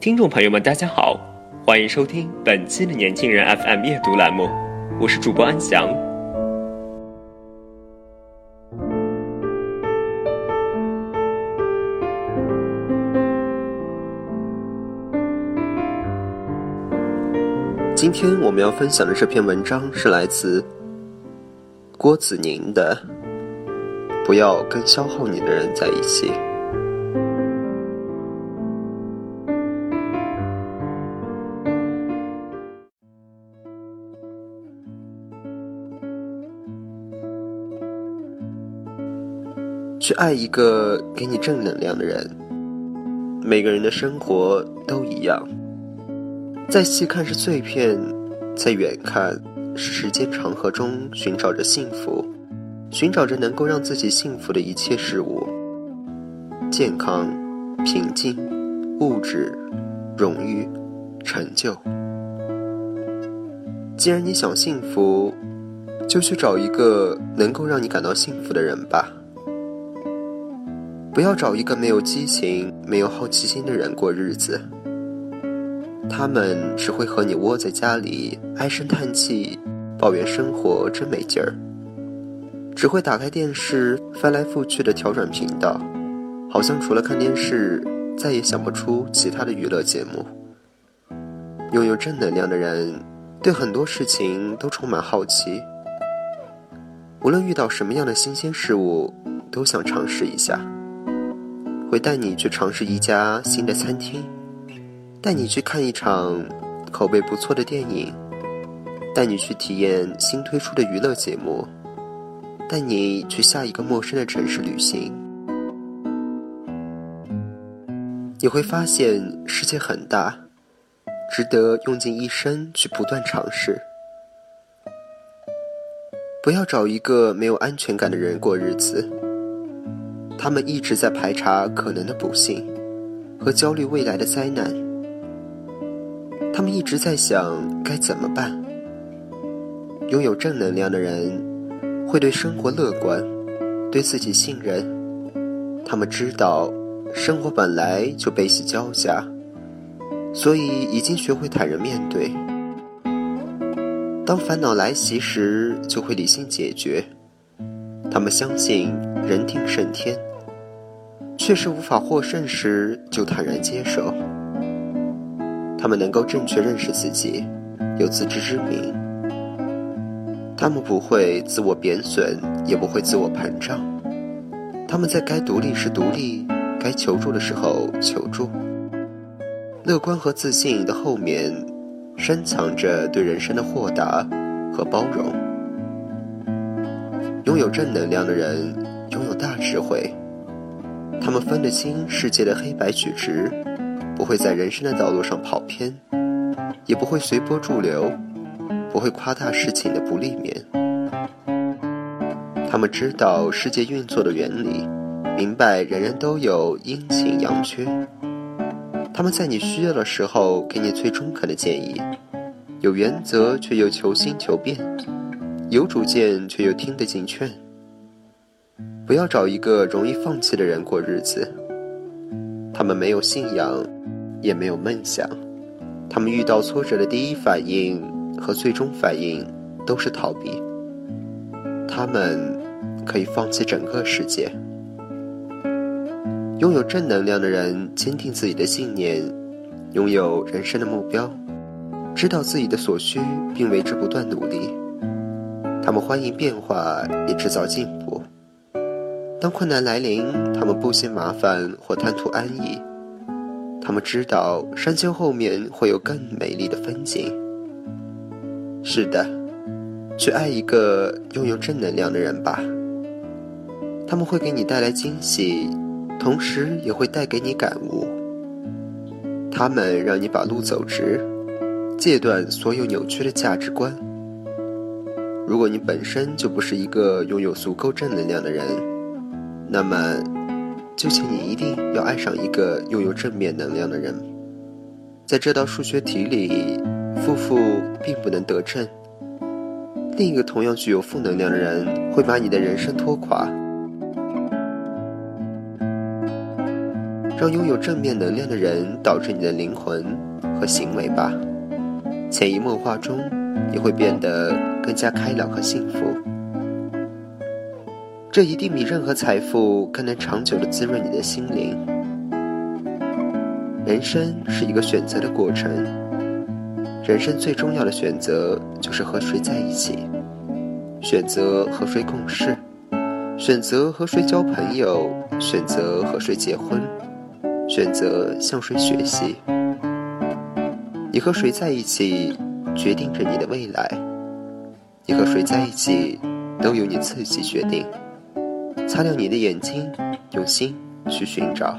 听众朋友们，大家好，欢迎收听本期的年轻人 FM 阅读栏目，我是主播安翔。今天我们要分享的这篇文章是来自郭子宁的《不要跟消耗你的人在一起》。去爱一个给你正能量的人。每个人的生活都一样，在细看是碎片，在远看是时间长河中寻找着幸福，寻找着能够让自己幸福的一切事物：健康、平静、物质、荣誉、成就。既然你想幸福，就去找一个能够让你感到幸福的人吧。不要找一个没有激情、没有好奇心的人过日子，他们只会和你窝在家里唉声叹气，抱怨生活真没劲儿，只会打开电视翻来覆去的调转频道，好像除了看电视再也想不出其他的娱乐节目。拥有正能量的人，对很多事情都充满好奇，无论遇到什么样的新鲜事物，都想尝试一下。会带你去尝试一家新的餐厅，带你去看一场口碑不错的电影，带你去体验新推出的娱乐节目，带你去下一个陌生的城市旅行。你会发现世界很大，值得用尽一生去不断尝试。不要找一个没有安全感的人过日子。他们一直在排查可能的不幸，和焦虑未来的灾难。他们一直在想该怎么办。拥有正能量的人，会对生活乐观，对自己信任。他们知道，生活本来就悲喜交加，所以已经学会坦然面对。当烦恼来袭时，就会理性解决。他们相信人定胜天。确实无法获胜时，就坦然接受。他们能够正确认识自己，有自知之明。他们不会自我贬损，也不会自我膨胀。他们在该独立时独立，该求助的时候求助。乐观和自信的后面，深藏着对人生的豁达和包容。拥有正能量的人，拥有大智慧。他们分得清世界的黑白曲直，不会在人生的道路上跑偏，也不会随波逐流，不会夸大事情的不利面。他们知道世界运作的原理，明白人人都有阴晴阳缺。他们在你需要的时候给你最中肯的建议，有原则却又求新求变，有主见却又听得进劝。不要找一个容易放弃的人过日子。他们没有信仰，也没有梦想。他们遇到挫折的第一反应和最终反应都是逃避。他们可以放弃整个世界。拥有正能量的人，坚定自己的信念，拥有人生的目标，知道自己的所需，并为之不断努力。他们欢迎变化，也制造进步。当困难来临，他们不嫌麻烦或贪图安逸，他们知道山丘后面会有更美丽的风景。是的，去爱一个拥有正能量的人吧。他们会给你带来惊喜，同时也会带给你感悟。他们让你把路走直，戒断所有扭曲的价值观。如果你本身就不是一个拥有足够正能量的人，那么，就请你一定要爱上一个拥有正面能量的人。在这道数学题里，负负并不能得正。另一个同样具有负能量的人会把你的人生拖垮。让拥有正面能量的人导致你的灵魂和行为吧，潜移默化中。你会变得更加开朗和幸福，这一定比任何财富更能长久的滋润你的心灵。人生是一个选择的过程，人生最重要的选择就是和谁在一起，选择和谁共事，选择和谁交朋友，选择和谁结婚，选择向谁学习。你和谁在一起？决定着你的未来，你和谁在一起，都由你自己决定。擦亮你的眼睛，用心去寻找。